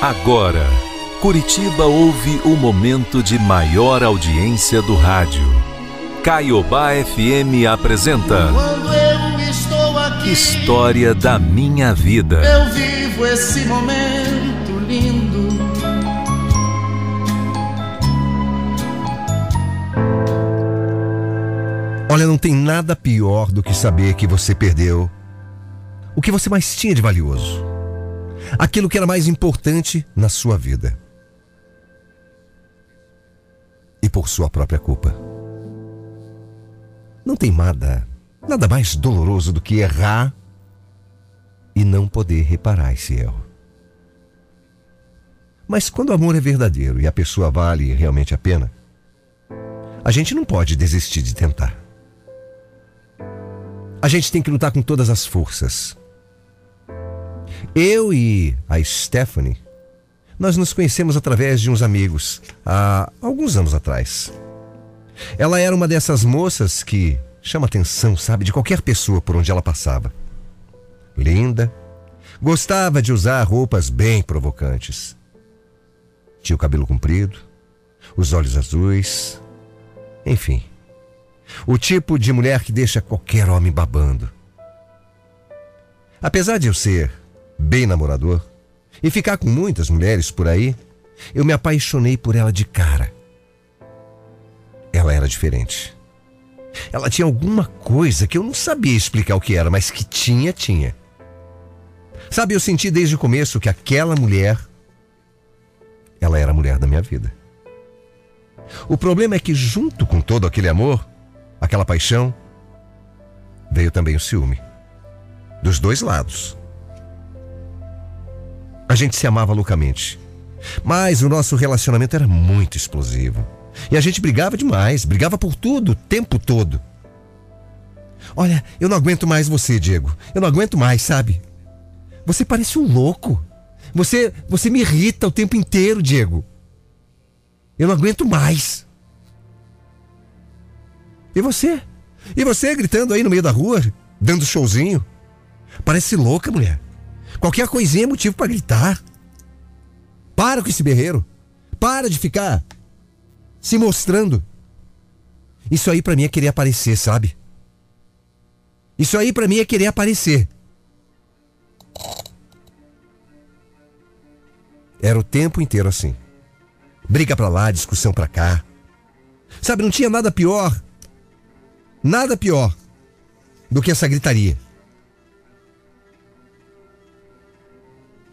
Agora, Curitiba ouve o momento de maior audiência do rádio. Caiobá FM apresenta Quando eu estou aqui, História da Minha Vida. eu vivo esse momento lindo. Olha, não tem nada pior do que saber que você perdeu o que você mais tinha de valioso. Aquilo que era mais importante na sua vida. E por sua própria culpa. Não tem nada, nada mais doloroso do que errar e não poder reparar esse erro. Mas quando o amor é verdadeiro e a pessoa vale realmente a pena, a gente não pode desistir de tentar. A gente tem que lutar com todas as forças. Eu e a Stephanie, nós nos conhecemos através de uns amigos há alguns anos atrás. Ela era uma dessas moças que chama atenção, sabe, de qualquer pessoa por onde ela passava. Linda, gostava de usar roupas bem provocantes. Tinha o cabelo comprido, os olhos azuis, enfim. O tipo de mulher que deixa qualquer homem babando. Apesar de eu ser bem namorador e ficar com muitas mulheres por aí, eu me apaixonei por ela de cara. Ela era diferente. Ela tinha alguma coisa que eu não sabia explicar o que era, mas que tinha, tinha. Sabe, eu senti desde o começo que aquela mulher, ela era a mulher da minha vida. O problema é que, junto com todo aquele amor, aquela paixão, veio também o ciúme. Dos dois lados. A gente se amava loucamente. Mas o nosso relacionamento era muito explosivo. E a gente brigava demais, brigava por tudo, o tempo todo. Olha, eu não aguento mais você, Diego. Eu não aguento mais, sabe? Você parece um louco. Você, você me irrita o tempo inteiro, Diego. Eu não aguento mais. E você? E você gritando aí no meio da rua, dando showzinho? Parece louca, mulher. Qualquer coisinha é motivo para gritar. Para com esse berreiro. Para de ficar se mostrando. Isso aí para mim é querer aparecer, sabe? Isso aí para mim é querer aparecer. Era o tempo inteiro assim. Briga pra lá, discussão pra cá. Sabe, não tinha nada pior. Nada pior do que essa gritaria.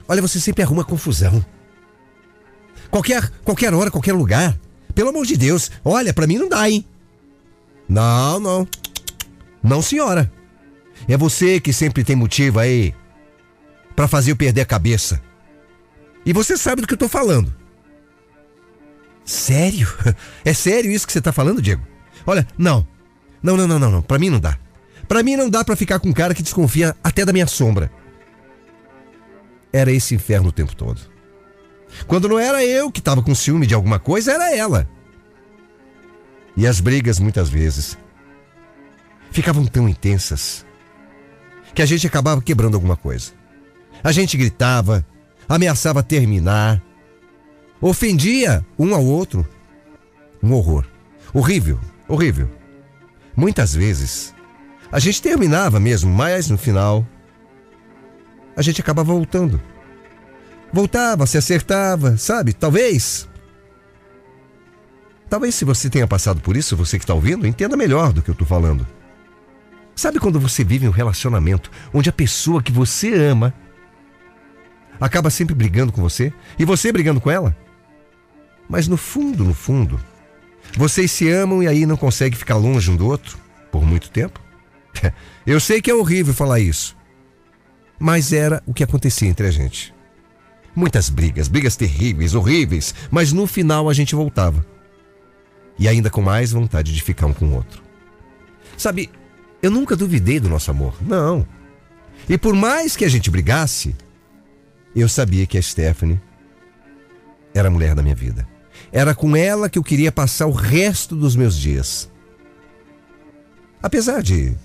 Olha, você sempre arruma confusão. Qualquer, qualquer hora, qualquer lugar. Pelo amor de Deus, olha, pra mim não dá, hein? Não, não. Não, senhora. É você que sempre tem motivo aí pra fazer eu perder a cabeça. E você sabe do que eu tô falando. Sério? É sério isso que você tá falando, Diego? Olha, não. Não, não, não, não, não. Pra mim não dá. Pra mim não dá pra ficar com um cara que desconfia até da minha sombra. Era esse inferno o tempo todo. Quando não era eu que tava com ciúme de alguma coisa, era ela. E as brigas, muitas vezes, ficavam tão intensas que a gente acabava quebrando alguma coisa. A gente gritava, ameaçava terminar, ofendia um ao outro. Um horror. Horrível, horrível. Muitas vezes, a gente terminava mesmo, mas no final, a gente acabava voltando. Voltava, se acertava, sabe? Talvez. Talvez se você tenha passado por isso, você que está ouvindo, entenda melhor do que eu estou falando. Sabe quando você vive um relacionamento onde a pessoa que você ama acaba sempre brigando com você e você brigando com ela? Mas no fundo, no fundo, vocês se amam e aí não conseguem ficar longe um do outro por muito tempo? Eu sei que é horrível falar isso, mas era o que acontecia entre a gente. Muitas brigas, brigas terríveis, horríveis, mas no final a gente voltava. E ainda com mais vontade de ficar um com o outro. Sabe, eu nunca duvidei do nosso amor, não. E por mais que a gente brigasse, eu sabia que a Stephanie era a mulher da minha vida. Era com ela que eu queria passar o resto dos meus dias. Apesar de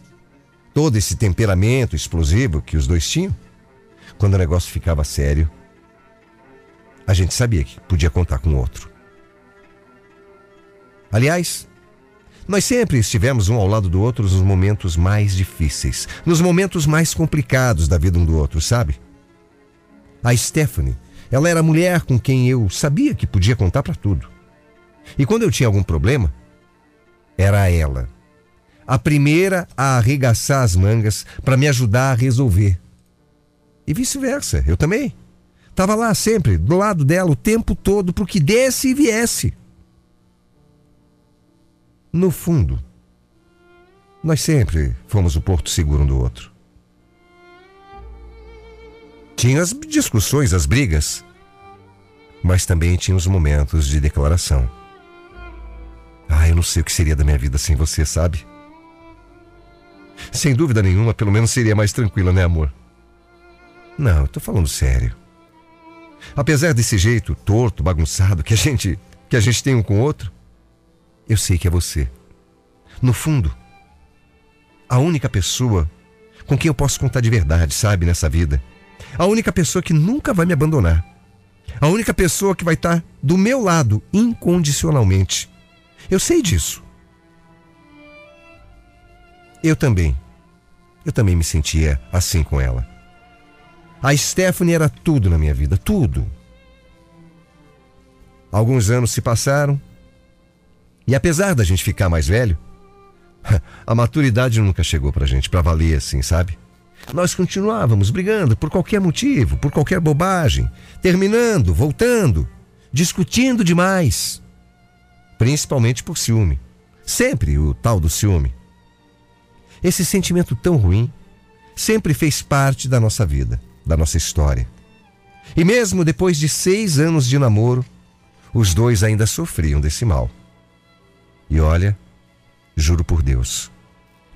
todo esse temperamento explosivo que os dois tinham, quando o negócio ficava sério, a gente sabia que podia contar com o outro. Aliás, nós sempre estivemos um ao lado do outro nos momentos mais difíceis, nos momentos mais complicados da vida um do outro, sabe? A Stephanie, ela era a mulher com quem eu sabia que podia contar para tudo. E quando eu tinha algum problema, era ela. A primeira a arregaçar as mangas para me ajudar a resolver. E vice-versa, eu também. Estava lá sempre, do lado dela, o tempo todo, para que desse e viesse. No fundo, nós sempre fomos o porto seguro um do outro. Tinha as discussões, as brigas, mas também tinha os momentos de declaração. Ah, eu não sei o que seria da minha vida sem você, sabe? Sem dúvida nenhuma, pelo menos seria mais tranquila, né, amor? Não, eu tô falando sério. Apesar desse jeito torto, bagunçado que a gente que a gente tem um com o outro, eu sei que é você. No fundo, a única pessoa com quem eu posso contar de verdade, sabe, nessa vida. A única pessoa que nunca vai me abandonar. A única pessoa que vai estar do meu lado incondicionalmente. Eu sei disso. Eu também. Eu também me sentia assim com ela. A Stephanie era tudo na minha vida, tudo. Alguns anos se passaram e apesar da gente ficar mais velho, a maturidade nunca chegou pra gente pra valer assim, sabe? Nós continuávamos brigando por qualquer motivo, por qualquer bobagem, terminando, voltando, discutindo demais. Principalmente por ciúme. Sempre o tal do ciúme. Esse sentimento tão ruim sempre fez parte da nossa vida da nossa história. E mesmo depois de seis anos de namoro, os dois ainda sofriam desse mal. E olha, juro por Deus,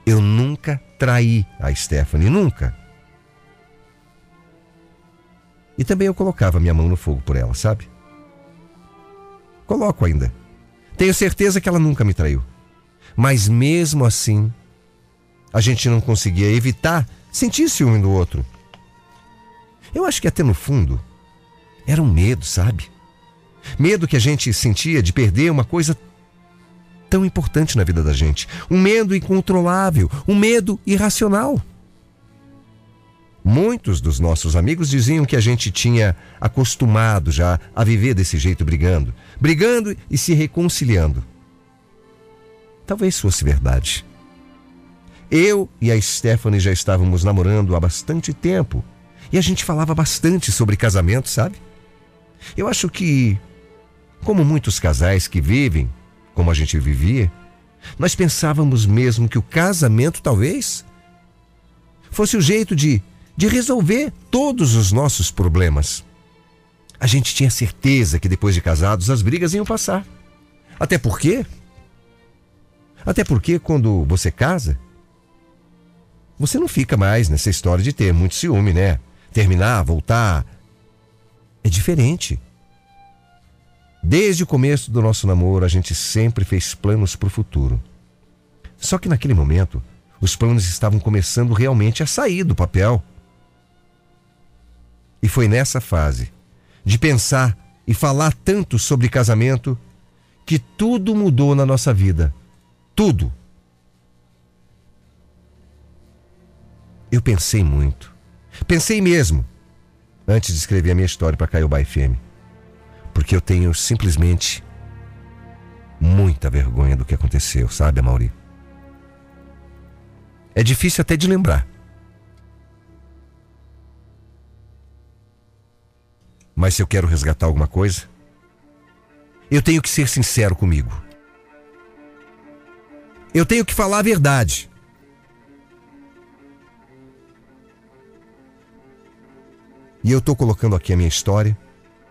eu nunca traí a Stephanie, nunca. E também eu colocava minha mão no fogo por ela, sabe? Coloco ainda. Tenho certeza que ela nunca me traiu. Mas mesmo assim, a gente não conseguia evitar sentir ciúme do outro. Eu acho que até no fundo era um medo, sabe? Medo que a gente sentia de perder uma coisa tão importante na vida da gente. Um medo incontrolável, um medo irracional. Muitos dos nossos amigos diziam que a gente tinha acostumado já a viver desse jeito brigando, brigando e se reconciliando. Talvez fosse verdade. Eu e a Stephanie já estávamos namorando há bastante tempo e a gente falava bastante sobre casamento, sabe? Eu acho que, como muitos casais que vivem como a gente vivia, nós pensávamos mesmo que o casamento talvez fosse o jeito de, de resolver todos os nossos problemas. A gente tinha certeza que depois de casados as brigas iam passar. Até porque? Até porque quando você casa, você não fica mais nessa história de ter muito ciúme, né? terminar, voltar. É diferente. Desde o começo do nosso namoro, a gente sempre fez planos para o futuro. Só que naquele momento, os planos estavam começando realmente a sair do papel. E foi nessa fase de pensar e falar tanto sobre casamento que tudo mudou na nossa vida. Tudo. Eu pensei muito. Pensei mesmo, antes de escrever a minha história para Caiobá FM, porque eu tenho simplesmente muita vergonha do que aconteceu, sabe, Mauri? É difícil até de lembrar. Mas se eu quero resgatar alguma coisa, eu tenho que ser sincero comigo. Eu tenho que falar a verdade. E eu estou colocando aqui a minha história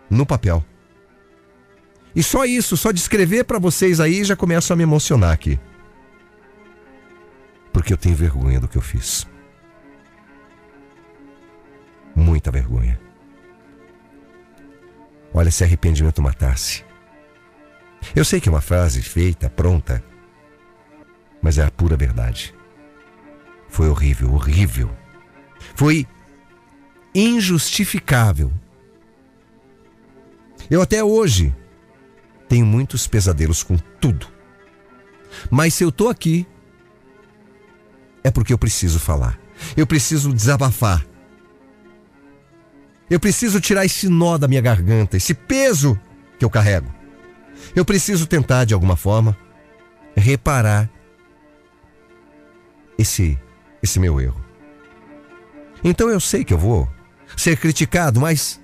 no papel. E só isso, só de escrever para vocês aí, já começo a me emocionar aqui. Porque eu tenho vergonha do que eu fiz. Muita vergonha. Olha, se arrependimento matasse. Eu sei que é uma frase feita, pronta, mas é a pura verdade. Foi horrível, horrível. Foi injustificável. Eu até hoje tenho muitos pesadelos com tudo. Mas se eu tô aqui, é porque eu preciso falar. Eu preciso desabafar. Eu preciso tirar esse nó da minha garganta, esse peso que eu carrego. Eu preciso tentar, de alguma forma, reparar esse, esse meu erro. Então eu sei que eu vou ser criticado, mas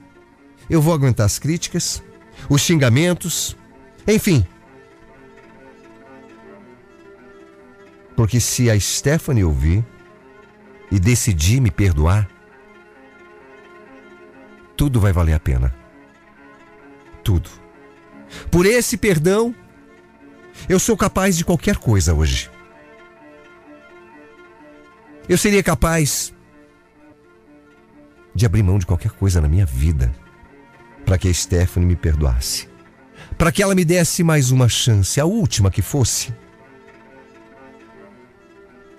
eu vou aguentar as críticas, os xingamentos, enfim. Porque se a Stephanie ouvir e decidir me perdoar, tudo vai valer a pena. Tudo. Por esse perdão, eu sou capaz de qualquer coisa hoje. Eu seria capaz de abrir mão de qualquer coisa na minha vida para que a Stephanie me perdoasse. Para que ela me desse mais uma chance, a última que fosse.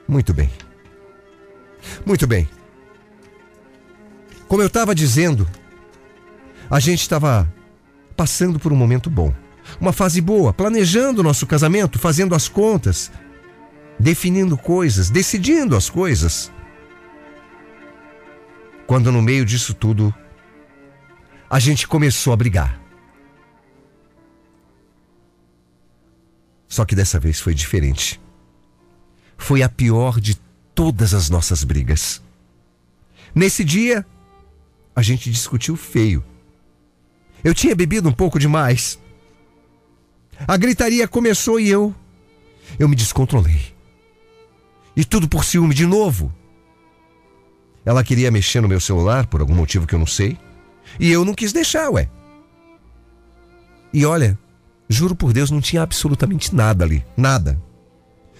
Muito bem. Muito bem. Como eu estava dizendo, a gente estava passando por um momento bom, uma fase boa, planejando o nosso casamento, fazendo as contas, definindo coisas, decidindo as coisas. Quando no meio disso tudo, a gente começou a brigar. Só que dessa vez foi diferente. Foi a pior de todas as nossas brigas. Nesse dia, a gente discutiu feio. Eu tinha bebido um pouco demais. A gritaria começou e eu. Eu me descontrolei. E tudo por ciúme de novo. Ela queria mexer no meu celular por algum motivo que eu não sei. E eu não quis deixar, ué. E olha, juro por Deus, não tinha absolutamente nada ali. Nada.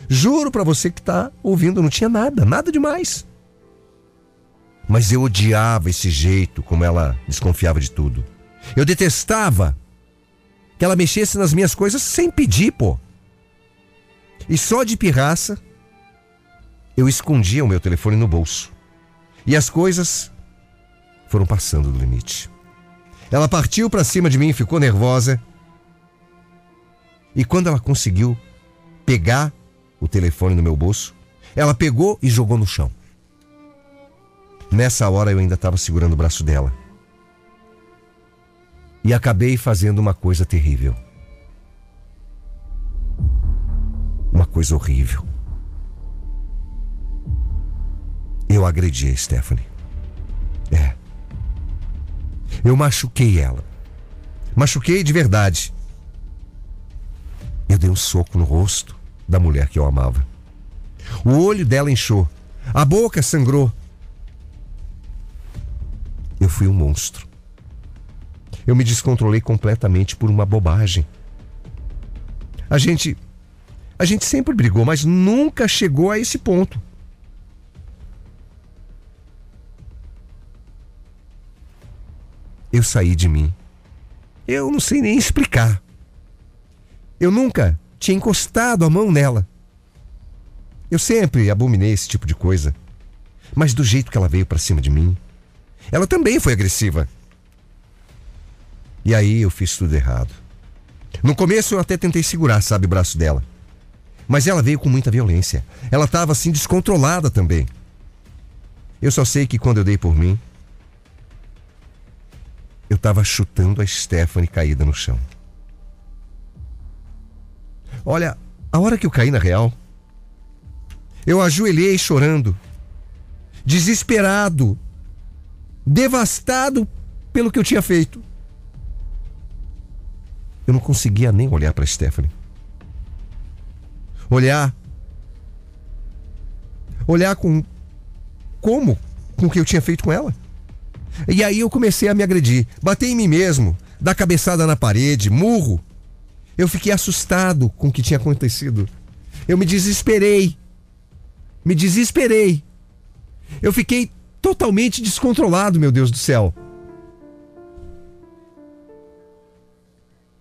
Juro para você que tá ouvindo, não tinha nada, nada demais. Mas eu odiava esse jeito como ela desconfiava de tudo. Eu detestava que ela mexesse nas minhas coisas sem pedir, pô. E só de pirraça, eu escondia o meu telefone no bolso. E as coisas foram passando do limite. Ela partiu para cima de mim, ficou nervosa. E quando ela conseguiu pegar o telefone no meu bolso, ela pegou e jogou no chão. Nessa hora eu ainda estava segurando o braço dela. E acabei fazendo uma coisa terrível. Uma coisa horrível. Eu agredi a Stephanie. É. Eu machuquei ela. Machuquei de verdade. Eu dei um soco no rosto da mulher que eu amava. O olho dela inchou. A boca sangrou. Eu fui um monstro. Eu me descontrolei completamente por uma bobagem. A gente. A gente sempre brigou, mas nunca chegou a esse ponto. Eu saí de mim. Eu não sei nem explicar. Eu nunca tinha encostado a mão nela. Eu sempre abominei esse tipo de coisa. Mas do jeito que ela veio para cima de mim, ela também foi agressiva. E aí eu fiz tudo errado. No começo eu até tentei segurar, sabe, o braço dela. Mas ela veio com muita violência. Ela estava assim descontrolada também. Eu só sei que quando eu dei por mim, eu estava chutando a Stephanie caída no chão. Olha, a hora que eu caí na real, eu ajoelhei chorando, desesperado, devastado pelo que eu tinha feito. Eu não conseguia nem olhar para Stephanie. Olhar. Olhar com. Como? Com o que eu tinha feito com ela. E aí eu comecei a me agredir. Bater em mim mesmo, dar cabeçada na parede, murro. Eu fiquei assustado com o que tinha acontecido. Eu me desesperei. Me desesperei. Eu fiquei totalmente descontrolado, meu Deus do céu.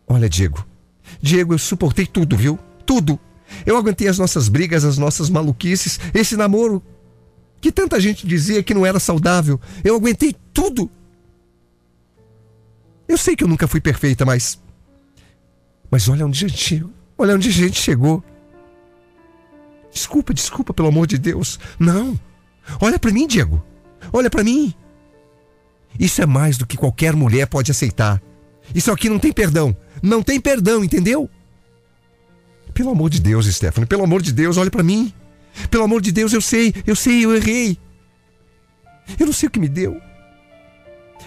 Olha, Diego. Diego, eu suportei tudo, viu? Tudo. Eu aguentei as nossas brigas, as nossas maluquices, esse namoro que tanta gente dizia que não era saudável. Eu aguentei tudo. Eu sei que eu nunca fui perfeita, mas. Mas olha onde a gente, olha onde a gente chegou. Desculpa, desculpa, pelo amor de Deus. Não. Olha para mim, Diego. Olha para mim. Isso é mais do que qualquer mulher pode aceitar. Isso aqui não tem perdão. Não tem perdão, entendeu? Pelo amor de Deus, Stephanie, pelo amor de Deus, olha para mim. Pelo amor de Deus, eu sei, eu sei, eu errei. Eu não sei o que me deu.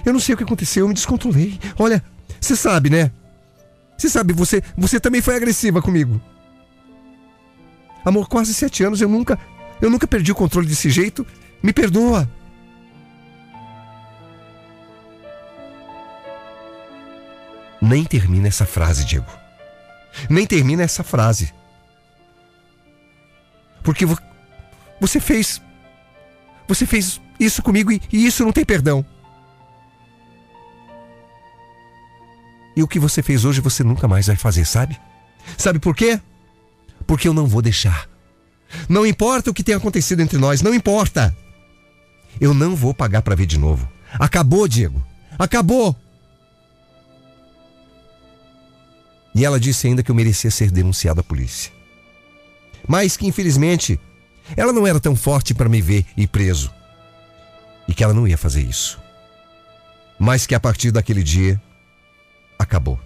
Eu não sei o que aconteceu, eu me descontrolei. Olha, você sabe, né? Você sabe, você, você também foi agressiva comigo. Amor, quase sete anos, eu nunca, eu nunca perdi o controle desse jeito. Me perdoa. Nem termina essa frase, Diego. Nem termina essa frase. Porque você fez. Você fez isso comigo e, e isso não tem perdão. E o que você fez hoje você nunca mais vai fazer, sabe? Sabe por quê? Porque eu não vou deixar. Não importa o que tenha acontecido entre nós, não importa. Eu não vou pagar para ver de novo. Acabou, Diego. Acabou. E ela disse ainda que eu merecia ser denunciado à polícia. Mas que infelizmente ela não era tão forte para me ver e preso. E que ela não ia fazer isso. Mas que a partir daquele dia acabou.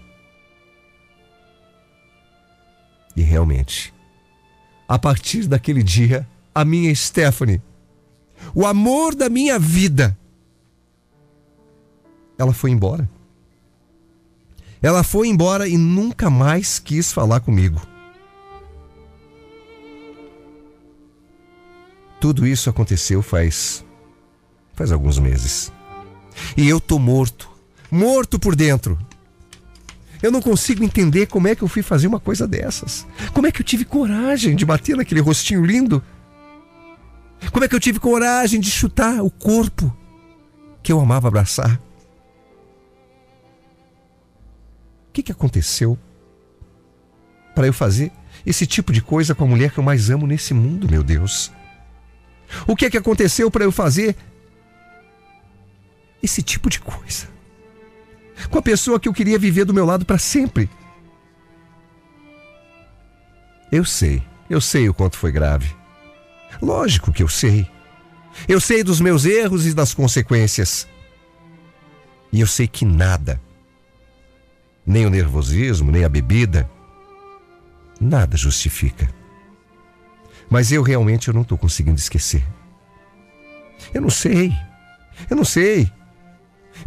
E realmente, a partir daquele dia, a minha Stephanie, o amor da minha vida, ela foi embora. Ela foi embora e nunca mais quis falar comigo. Tudo isso aconteceu faz faz alguns meses. E eu tô morto, morto por dentro. Eu não consigo entender como é que eu fui fazer uma coisa dessas. Como é que eu tive coragem de bater naquele rostinho lindo? Como é que eu tive coragem de chutar o corpo que eu amava abraçar? O que, que aconteceu para eu fazer esse tipo de coisa com a mulher que eu mais amo nesse mundo, meu Deus? O que é que aconteceu para eu fazer esse tipo de coisa? com a pessoa que eu queria viver do meu lado para sempre. Eu sei, eu sei o quanto foi grave. Lógico que eu sei. Eu sei dos meus erros e das consequências. E eu sei que nada, nem o nervosismo, nem a bebida, nada justifica. Mas eu realmente eu não estou conseguindo esquecer. Eu não sei. Eu não sei.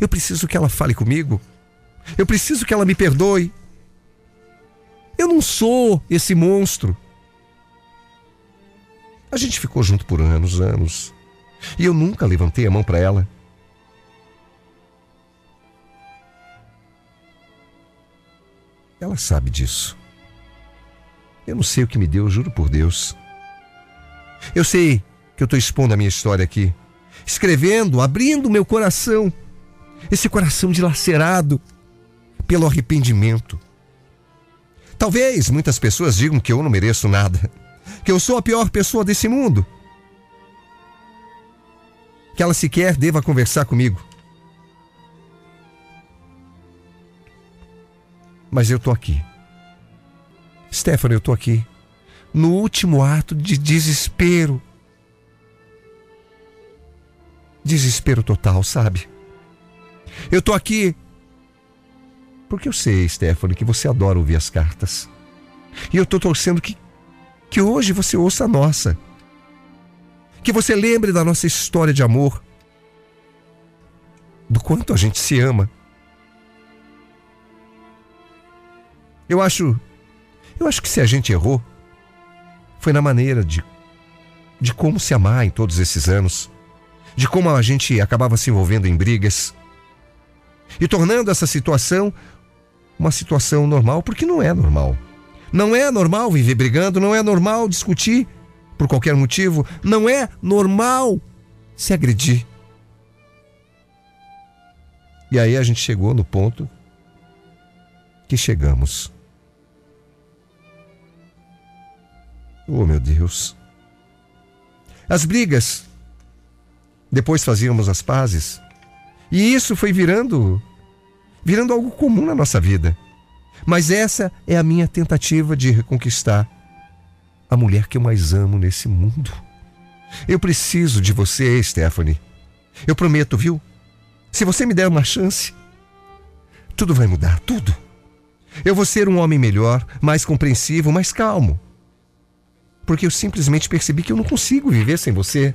Eu preciso que ela fale comigo. Eu preciso que ela me perdoe. Eu não sou esse monstro. A gente ficou junto por anos, anos. E eu nunca levantei a mão para ela. Ela sabe disso. Eu não sei o que me deu, juro por Deus. Eu sei que eu estou expondo a minha história aqui, escrevendo, abrindo meu coração esse coração dilacerado pelo arrependimento. Talvez muitas pessoas digam que eu não mereço nada, que eu sou a pior pessoa desse mundo, que ela sequer deva conversar comigo. Mas eu tô aqui. Stephanie, eu tô aqui. No último ato de desespero. Desespero total, sabe? Eu tô aqui porque eu sei, Stephanie, que você adora ouvir as cartas. E eu tô torcendo que, que hoje você ouça a nossa. Que você lembre da nossa história de amor. Do quanto a gente se ama. Eu acho. Eu acho que se a gente errou, foi na maneira de, de como se amar em todos esses anos. De como a gente acabava se envolvendo em brigas e tornando essa situação uma situação normal, porque não é normal. Não é normal viver brigando, não é normal discutir por qualquer motivo, não é normal se agredir. E aí a gente chegou no ponto que chegamos. Oh, meu Deus. As brigas. Depois fazíamos as pazes. E isso foi virando. virando algo comum na nossa vida. Mas essa é a minha tentativa de reconquistar a mulher que eu mais amo nesse mundo. Eu preciso de você, Stephanie. Eu prometo, viu? Se você me der uma chance, tudo vai mudar, tudo. Eu vou ser um homem melhor, mais compreensivo, mais calmo. Porque eu simplesmente percebi que eu não consigo viver sem você.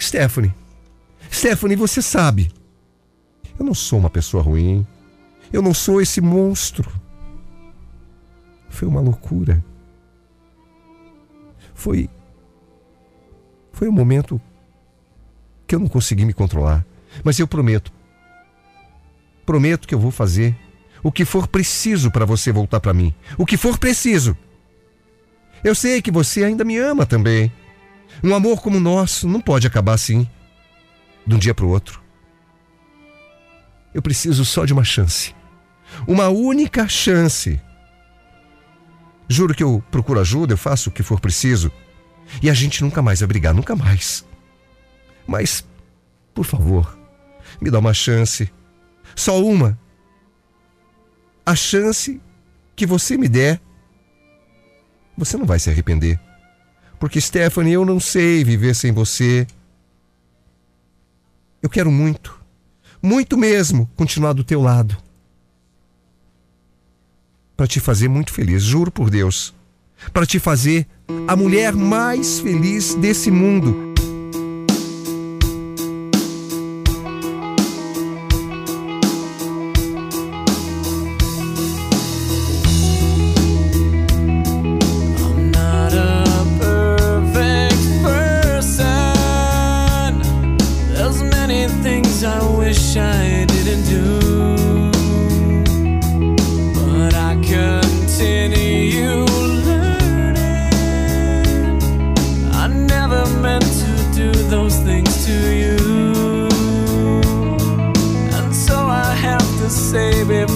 Stephanie, Stephanie, você sabe. Eu não sou uma pessoa ruim. Eu não sou esse monstro. Foi uma loucura. Foi. Foi um momento que eu não consegui me controlar. Mas eu prometo. Prometo que eu vou fazer o que for preciso para você voltar para mim. O que for preciso. Eu sei que você ainda me ama também. Um amor como o nosso não pode acabar assim, de um dia para o outro. Eu preciso só de uma chance. Uma única chance. Juro que eu procuro ajuda, eu faço o que for preciso. E a gente nunca mais vai brigar, nunca mais. Mas, por favor, me dá uma chance. Só uma. A chance que você me der, você não vai se arrepender. Porque, Stephanie, eu não sei viver sem você. Eu quero muito, muito mesmo, continuar do teu lado. Para te fazer muito feliz, juro por Deus. Para te fazer a mulher mais feliz desse mundo. saving